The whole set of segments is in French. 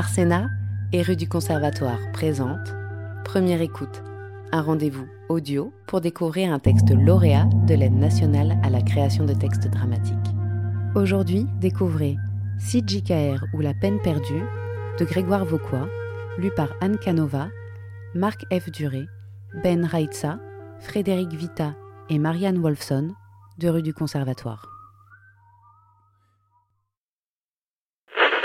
Arsena et rue du Conservatoire présente Première écoute, un rendez-vous audio pour découvrir un texte lauréat de l'aide nationale à la création de textes dramatiques. Aujourd'hui, découvrez CJKR ou La peine perdue de Grégoire Vauquois, lu par Anne Canova, Marc F. Duré, Ben Raitsa, Frédéric Vita et Marianne Wolfson de rue du Conservatoire.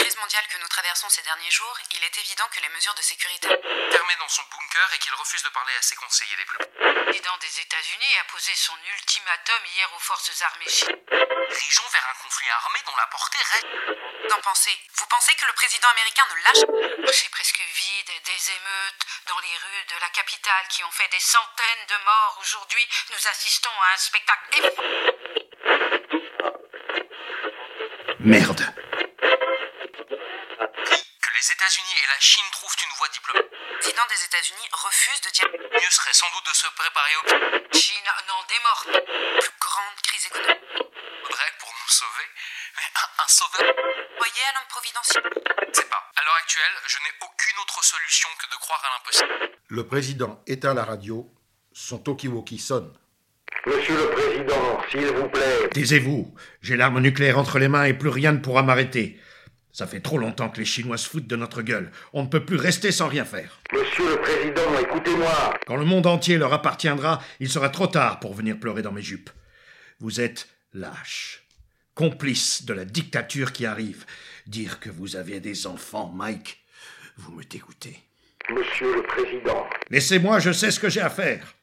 Crise mondiale que nous traversons ces derniers jours, il est évident que les mesures de sécurité. Fermé dans son bunker et qu'il refuse de parler à ses conseillers les plus Le président des États-Unis a posé son ultimatum hier aux forces armées chinoises. Dirigeons vers un conflit armé dont la portée reste. Qu'en pensez Vous pensez que le président américain ne lâche C'est presque vide, des émeutes dans les rues de la capitale qui ont fait des centaines de morts aujourd'hui. Nous assistons à un spectacle. Merde États-Unis et la Chine trouvent une voie diplomatique. Le président des États-Unis refuse de dire Mieux serait sans doute de se préparer au Chine n'en démord. Plus grande crise économique. faudrait pour nous sauver. Mais un, un sauveur Voyez à l'homme providentiel. C'est pas. À l'heure actuelle, je n'ai aucune autre solution que de croire à l'impossible. Le président éteint la radio, son talkie-walkie sonne. Monsieur le Président, s'il vous plaît. Taisez-vous. J'ai l'arme nucléaire entre les mains et plus rien ne pourra m'arrêter. Ça fait trop longtemps que les Chinois se foutent de notre gueule. On ne peut plus rester sans rien faire. Monsieur le Président, écoutez-moi. Quand le monde entier leur appartiendra, il sera trop tard pour venir pleurer dans mes jupes. Vous êtes lâches, complices de la dictature qui arrive. Dire que vous avez des enfants, Mike, vous me dégoûtez. Monsieur le Président, Laissez-moi, je sais ce que j'ai à faire.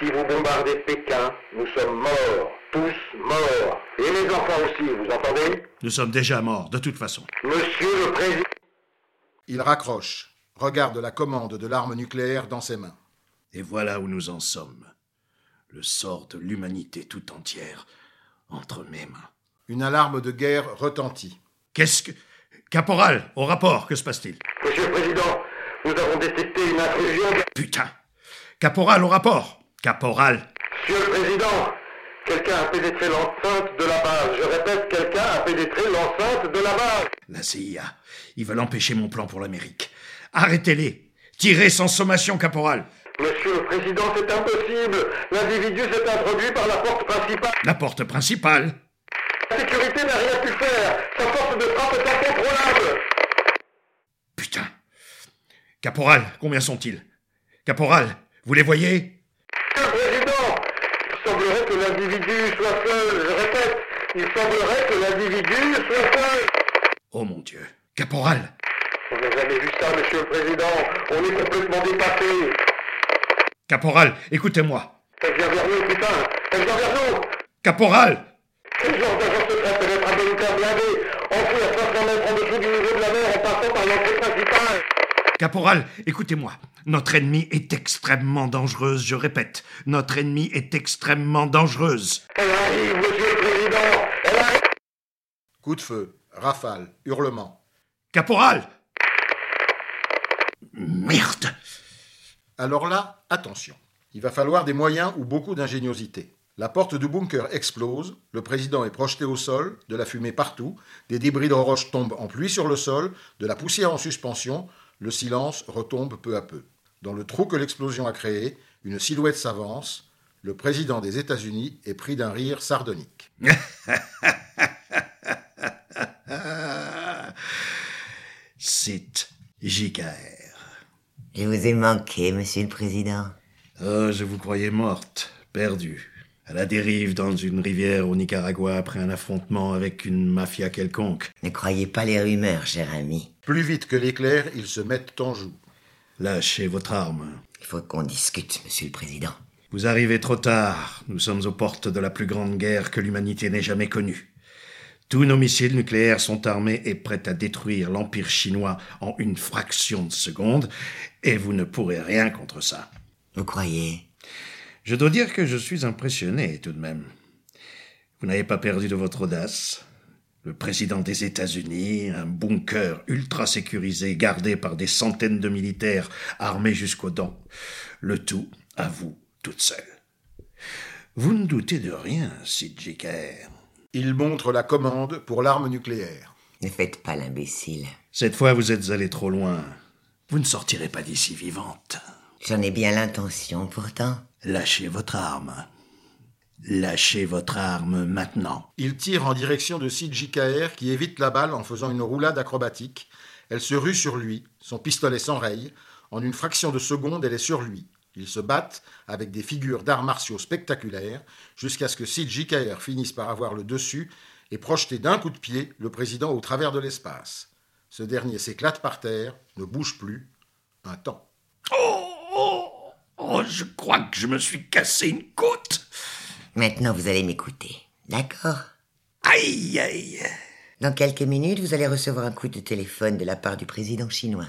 si vous bombardez Pékin, nous sommes morts. Tous morts. Et les enfants aussi, vous entendez? Nous sommes déjà morts, de toute façon. Monsieur le Président. Il raccroche, regarde la commande de l'arme nucléaire dans ses mains. Et voilà où nous en sommes. Le sort de l'humanité tout entière entre mes mains. Une alarme de guerre retentit. Qu'est-ce que... Caporal, au rapport, que se passe-t-il? Monsieur le Président, nous avons détecté une intrusion. Putain Caporal, au rapport Caporal Monsieur le Président, quelqu'un a pénétré l'enceinte de la base. Je répète, quelqu'un a pénétré l'enceinte de la base. La CIA. Ils veulent empêcher mon plan pour l'Amérique. Arrêtez-les Tirez sans sommation, caporal Monsieur le Président, c'est impossible. L'individu s'est introduit par la porte principale. La porte principale La sécurité n'a rien pu faire. Sa force de frappe est incontrôlable. Putain Caporal, combien sont-ils? Caporal, vous les voyez Monsieur le Président, il semblerait que l'individu soit seul. Je répète, il semblerait que l'individu soit seul. Oh mon Dieu Caporal On n'a jamais vu ça, Monsieur le Président. On est complètement dépassé. Caporal, écoutez-moi Elle vient vers nous, putain. Vient vers nous. Caporal Quel genre d'agent secret pénètre un bunker blindé, enfoui à 500 mètres en dessous du niveau de la mer en passant par l'entrée principale? Caporal, écoutez-moi. Notre ennemi est extrêmement dangereuse, je répète. Notre ennemi est extrêmement dangereuse. Elle arrive, Monsieur le Président. Elle arrive. Coup de feu, rafale, hurlement. Caporal Merde Alors là, attention. Il va falloir des moyens ou beaucoup d'ingéniosité. La porte du bunker explose, le président est projeté au sol, de la fumée partout, des débris de roches tombent en pluie sur le sol, de la poussière en suspension, le silence retombe peu à peu. Dans le trou que l'explosion a créé, une silhouette s'avance, le président des États-Unis est pris d'un rire sardonique. C'est JKR. Je vous ai manqué, monsieur le président. Oh, je vous croyais morte, perdue, à la dérive dans une rivière au Nicaragua après un affrontement avec une mafia quelconque. Ne croyez pas les rumeurs, cher ami. Plus vite que l'éclair, ils se mettent en joue. Lâchez votre arme. Il faut qu'on discute, monsieur le président. Vous arrivez trop tard. Nous sommes aux portes de la plus grande guerre que l'humanité n'ait jamais connue. Tous nos missiles nucléaires sont armés et prêts à détruire l'Empire chinois en une fraction de seconde, et vous ne pourrez rien contre ça. Vous croyez? Je dois dire que je suis impressionné tout de même. Vous n'avez pas perdu de votre audace. Le président des États-Unis, un bunker ultra sécurisé gardé par des centaines de militaires armés jusqu'aux dents. Le tout à vous toute seule. Vous ne doutez de rien, CJKR. Il montre la commande pour l'arme nucléaire. Ne faites pas l'imbécile. Cette fois, vous êtes allé trop loin. Vous ne sortirez pas d'ici vivante. J'en ai bien l'intention pourtant. Lâchez votre arme. Lâchez votre arme maintenant. Il tire en direction de Sid JKR qui évite la balle en faisant une roulade acrobatique. Elle se rue sur lui, son pistolet s'enraye. En une fraction de seconde, elle est sur lui. Ils se battent avec des figures d'arts martiaux spectaculaires jusqu'à ce que Sid JKR finisse par avoir le dessus et projeter d'un coup de pied le président au travers de l'espace. Ce dernier s'éclate par terre, ne bouge plus, un temps. Oh, oh, oh, je crois que je me suis cassé une côte. Maintenant, vous allez m'écouter. D'accord? Aïe, aïe. Dans quelques minutes, vous allez recevoir un coup de téléphone de la part du président chinois.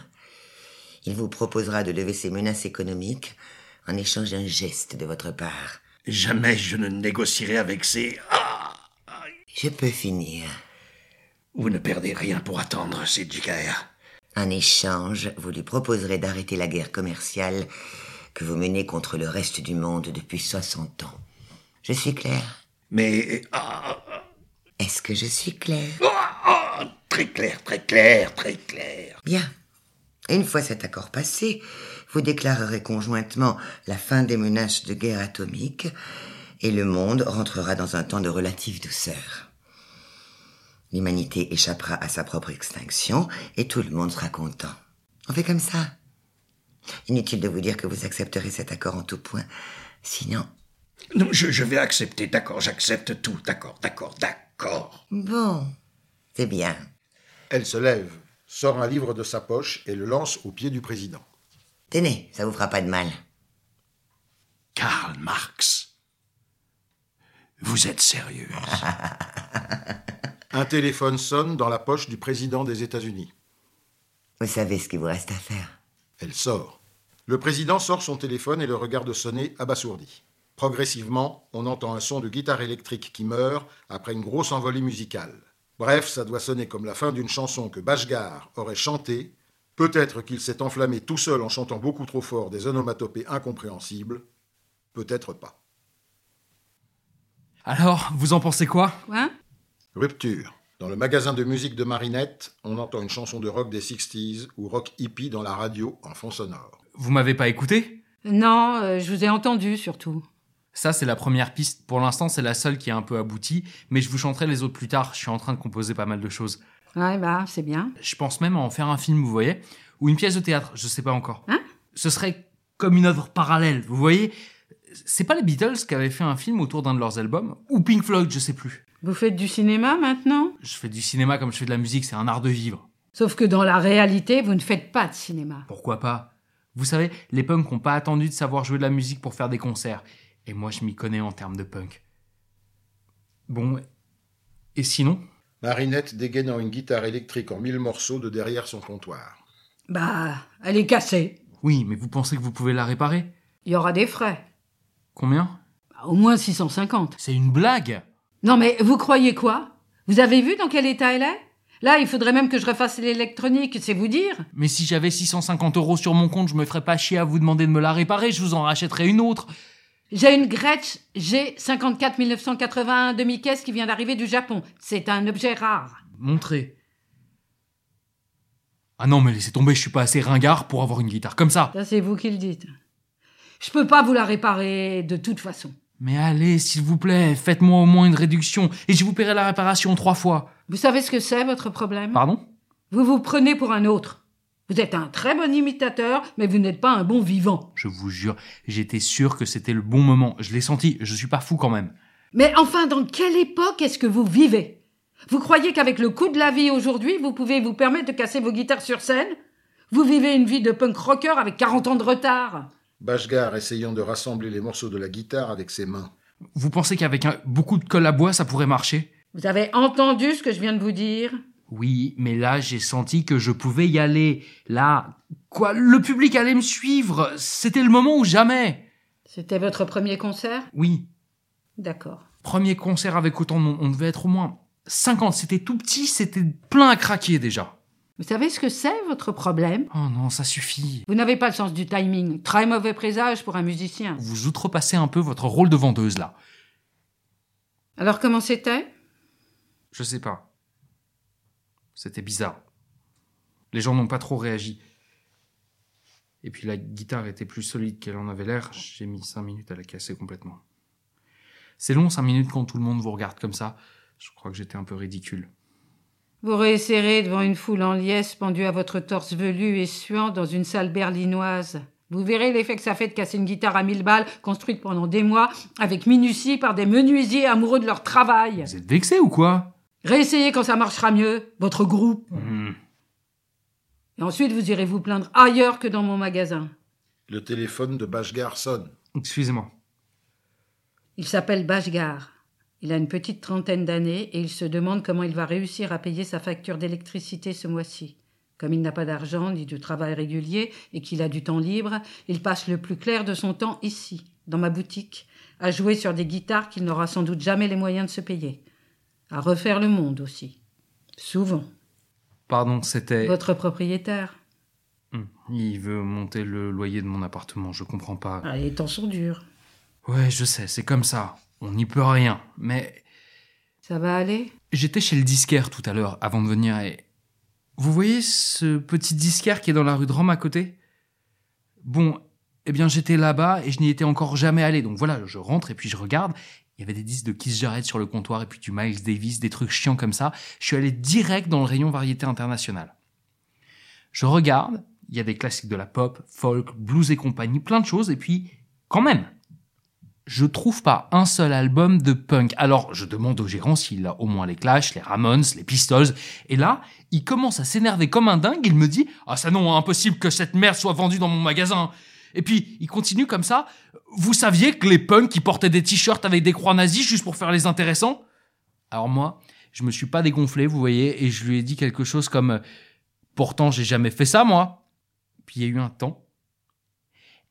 Il vous proposera de lever ses menaces économiques en échange d'un geste de votre part. Jamais je ne négocierai avec ces... Ah, Je peux finir. Vous ne perdez rien pour attendre, JKR. En échange, vous lui proposerez d'arrêter la guerre commerciale que vous menez contre le reste du monde depuis 60 ans. Je suis clair Mais... ah, Est-ce que je suis clair ah, ah, très clair, très clair, très clair. Bien. Une fois cet accord passé, vous déclarerez conjointement la fin des menaces de guerre atomique et le monde rentrera dans un temps de relative douceur. L'humanité échappera à sa propre extinction et tout le monde sera content. On fait comme ça. Inutile de vous dire que vous accepterez cet accord en tout point. Sinon, Non, je, je vais accepter, d'accord, j'accepte tout, d'accord, d'accord, d'accord. bon, c'est bien. Elle se lève, sort un livre de sa poche et le lance aux pieds du président. Tenez, ça vous fera pas de mal. Karl Marx. Vous êtes sérieuse Un téléphone sonne dans la poche du président des États-Unis. Vous savez ce qu'il vous reste à faire. Elle sort. Le président sort son téléphone et le regarde sonner abasourdi. Progressivement, on entend un son de guitare électrique qui meurt après une grosse envolée musicale. Bref, ça doit sonner comme la fin d'une chanson que Bashgar aurait chantée. Peut-être qu'il s'est enflammé tout seul en chantant beaucoup trop fort des onomatopées incompréhensibles. Peut-être pas. Alors, vous en pensez quoi? Quoi? Rupture. Dans le magasin de musique de Marinette, on entend une chanson de rock des 60s ou rock hippie dans la radio en fond sonore. Vous m'avez pas écouté? Non, euh, je vous ai entendu surtout. Ça, c'est la première piste. Pour l'instant, c'est la seule qui est un peu aboutie, mais je vous chanterai les autres plus tard. Je suis en train de composer pas mal de choses. Ouais, bah, c'est bien. Je pense même à en faire un film, vous voyez Ou une pièce de théâtre, je sais pas encore. Hein? Ce serait comme une œuvre parallèle, vous voyez C'est pas les Beatles qui avaient fait un film autour d'un de leurs albums Ou Pink Floyd, je sais plus. Vous faites du cinéma maintenant? Je fais du cinéma comme je fais de la musique, c'est un art de vivre. Sauf que dans la réalité, vous ne faites pas de cinéma. Pourquoi pas? Vous savez, les punks n'ont pas attendu de savoir jouer de la musique pour faire des concerts. Et moi, je m'y connais en termes de punk. Bon, et sinon? Marinette dégainant une guitare électrique en mille morceaux de derrière son comptoir. Bah, elle est cassée. Oui, mais vous pensez que vous pouvez la réparer? Il y aura des frais. Combien? Bah, au moins 650. C'est une blague Non mais vous croyez quoi? Vous avez vu dans quel état elle est? Là, il faudrait même que je refasse l'électronique, c'est vous dire Mais si j'avais 650 euros sur mon compte, je me ferais pas chier à vous demander de me la réparer, je vous en rachèterais une autre. J'ai une Gretsch G54 1981 demi-caisse qui vient d'arriver du Japon. C'est un objet rare. Montrez. Ah non, mais laissez tomber, je suis pas assez ringard pour avoir une guitare comme ça. Ça, c'est vous qui le dites. Je peux pas vous la réparer de toute façon. Mais allez, s'il vous plaît, faites-moi au moins une réduction et je vous paierai la réparation trois fois. Vous savez ce que c'est, votre problème? Pardon? Vous vous prenez pour un autre. Vous êtes un très bon imitateur, mais vous n'êtes pas un bon vivant. Je vous jure, j'étais sûr que c'était le bon moment. Je l'ai senti, je suis pas fou quand même. Mais enfin, dans quelle époque est-ce que vous vivez? Vous croyez qu'avec le coût de la vie aujourd'hui, vous pouvez vous permettre de casser vos guitares sur scène? Vous vivez une vie de punk rocker avec 40 ans de retard? Bashgar essayant de rassembler les morceaux de la guitare avec ses mains. Vous pensez qu'avec un- beaucoup de colle à bois, ça pourrait marcher? Vous avez entendu ce que je viens de vous dire? Oui, mais là, j'ai senti que je pouvais y aller. Là, quoi, le public allait me suivre. C'était le moment ou jamais. C'était votre premier concert? Oui, D'accord. premier concert avec autant de monde. On devait être au moins 50. C'était tout petit, c'était plein à craquer déjà. Vous savez ce que c'est, votre problème? Oh non, ça suffit. Vous n'avez pas le sens du timing. Très mauvais présage pour un musicien. Vous outrepassez un peu votre rôle de vendeuse là. Alors comment c'était? Je sais pas. C'était bizarre. Les gens n'ont pas trop réagi. Et puis la guitare était plus solide qu'elle en avait l'air. J'ai mis cinq minutes à la casser complètement. C'est long cinq minutes quand tout le monde vous regarde comme ça. Je crois que j'étais un peu ridicule. Vous réessayerez devant une foule en liesse pendue à votre torse velu et suant dans une salle berlinoise. Vous verrez l'effet que ça fait de casser une guitare à mille balles, construite pendant des mois, avec minutie par des menuisiers amoureux de leur travail. Vous êtes vexé ou quoi? Réessayez quand ça marchera mieux, votre groupe. Hmm. Et ensuite, vous irez vous plaindre ailleurs que dans mon magasin. Le téléphone de Bashgar sonne. Excusez-moi. Il s'appelle Bashgar. Il a une petite trentaine d'années et il se demande comment il va réussir à payer sa facture d'électricité ce mois-ci. Comme il n'a pas d'argent ni de travail régulier et qu'il a du temps libre, il passe le plus clair de son temps ici, dans ma boutique, à jouer sur des guitares qu'il n'aura sans doute jamais les moyens de se payer. À refaire le monde aussi. Souvent. Pardon, c'était... Votre propriétaire. Hmm. Il veut monter le loyer de mon appartement, je comprends pas. Ah, les temps sont durs. Ouais, je sais, c'est comme ça. On n'y peut rien. Mais Ça va aller? J'étais chez le disquaire tout à l'heure, avant de venir, et... Vous voyez ce petit disquaire qui est dans la rue de Rome à côté? Bon, eh bien j'étais là-bas et je n'y étais encore jamais allé. Donc voilà, je rentre et puis je regarde. Il y avait des disques de Keith Jarrett sur le comptoir et puis du Miles Davis, des trucs chiants comme ça. Je suis allé direct dans le rayon variété internationale. Je regarde, il y a des classiques de la pop, folk, blues et compagnie, plein de choses. Et puis, quand même, je trouve pas un seul album de punk. Alors, je demande au gérant s'il a au moins les Clash, les Ramones, les Pistols. Et là, il commence à s'énerver comme un dingue. Il me dit, ah ça non, impossible que cette merde soit vendue dans mon magasin. Et puis, il continue comme ça. Vous saviez que les punks, qui portaient des t-shirts avec des croix nazies juste pour faire les intéressants? Alors moi, je me suis pas dégonflé, vous voyez, et je lui ai dit quelque chose comme, pourtant j'ai jamais fait ça, moi. Puis il y a eu un temps.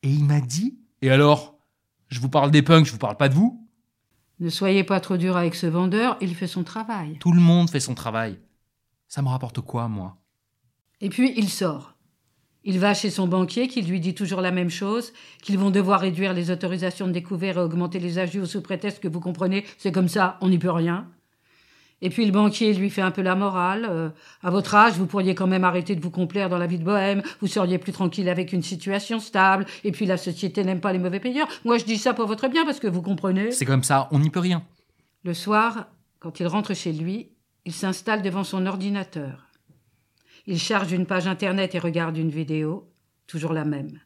Et il m'a dit, et alors? Je vous parle des punks, je vous parle pas de vous. Ne soyez pas trop dur avec ce vendeur, il fait son travail. Tout le monde fait son travail. Ça me rapporte quoi, moi? Et puis il sort. Il va chez son banquier qui lui dit toujours la même chose, qu'ils vont devoir réduire les autorisations de découvert et augmenter les agios sous prétexte que vous comprenez, c'est comme ça, on n'y peut rien. Et puis le banquier lui fait un peu la morale. euh, à votre âge, vous pourriez quand même arrêter de vous complaire dans la vie de bohème, vous seriez plus tranquille avec une situation stable, et puis la société n'aime pas les mauvais payeurs. Moi je dis ça pour votre bien parce que vous comprenez. C'est comme ça, on n'y peut rien. Le soir, quand il rentre chez lui, il s'installe devant son ordinateur. Il charge une page internet et regarde une vidéo, toujours la même.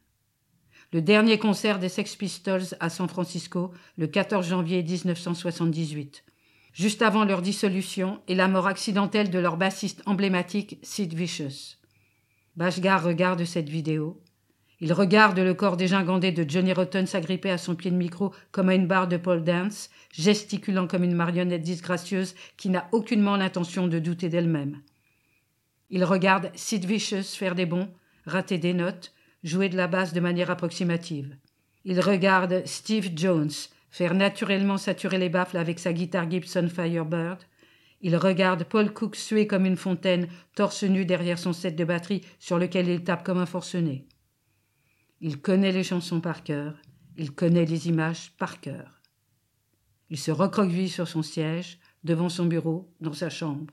Le dernier concert des Sex Pistols à San Francisco, le 14 janvier 1978, juste avant leur dissolution et la mort accidentelle de leur bassiste emblématique Sid Vicious. Bashgar regarde cette vidéo. Il regarde le corps dégingandé de Johnny Rotten s'agripper à son pied de micro comme à une barre de pole dance, gesticulant comme une marionnette disgracieuse qui n'a aucunement l'intention de douter d'elle-même. Il regarde Sid Vicious faire des bons, rater des notes, jouer de la basse de manière approximative. Il regarde Steve Jones faire naturellement saturer les baffles avec sa guitare Gibson Firebird. Il regarde Paul Cook suer comme une fontaine, torse nu derrière son set de batterie sur lequel il tape comme un forcené. Il connaît les chansons par cœur, il connaît les images par cœur. Il se recroqueville sur son siège, devant son bureau, dans sa chambre.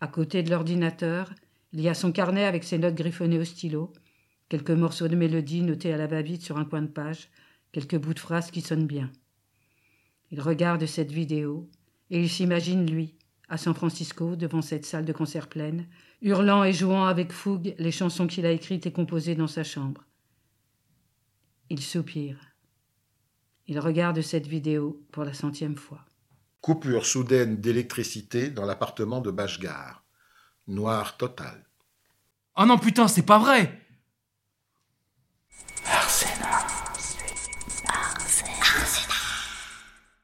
À côté de l'ordinateur, il y a son carnet avec ses notes griffonnées au stylo, quelques morceaux de mélodie notés à la va-vite sur un coin de page, quelques bouts de phrases qui sonnent bien. Il regarde cette vidéo et il s'imagine, lui, à San Francisco, devant cette salle de concert pleine, hurlant et jouant avec fougue les chansons qu'il a écrites et composées dans sa chambre. Il soupire. Il regarde cette vidéo pour la centième fois. Coupure soudaine d'électricité dans l'appartement de Bashgar. Noir total. Oh non, putain, c'est pas vrai!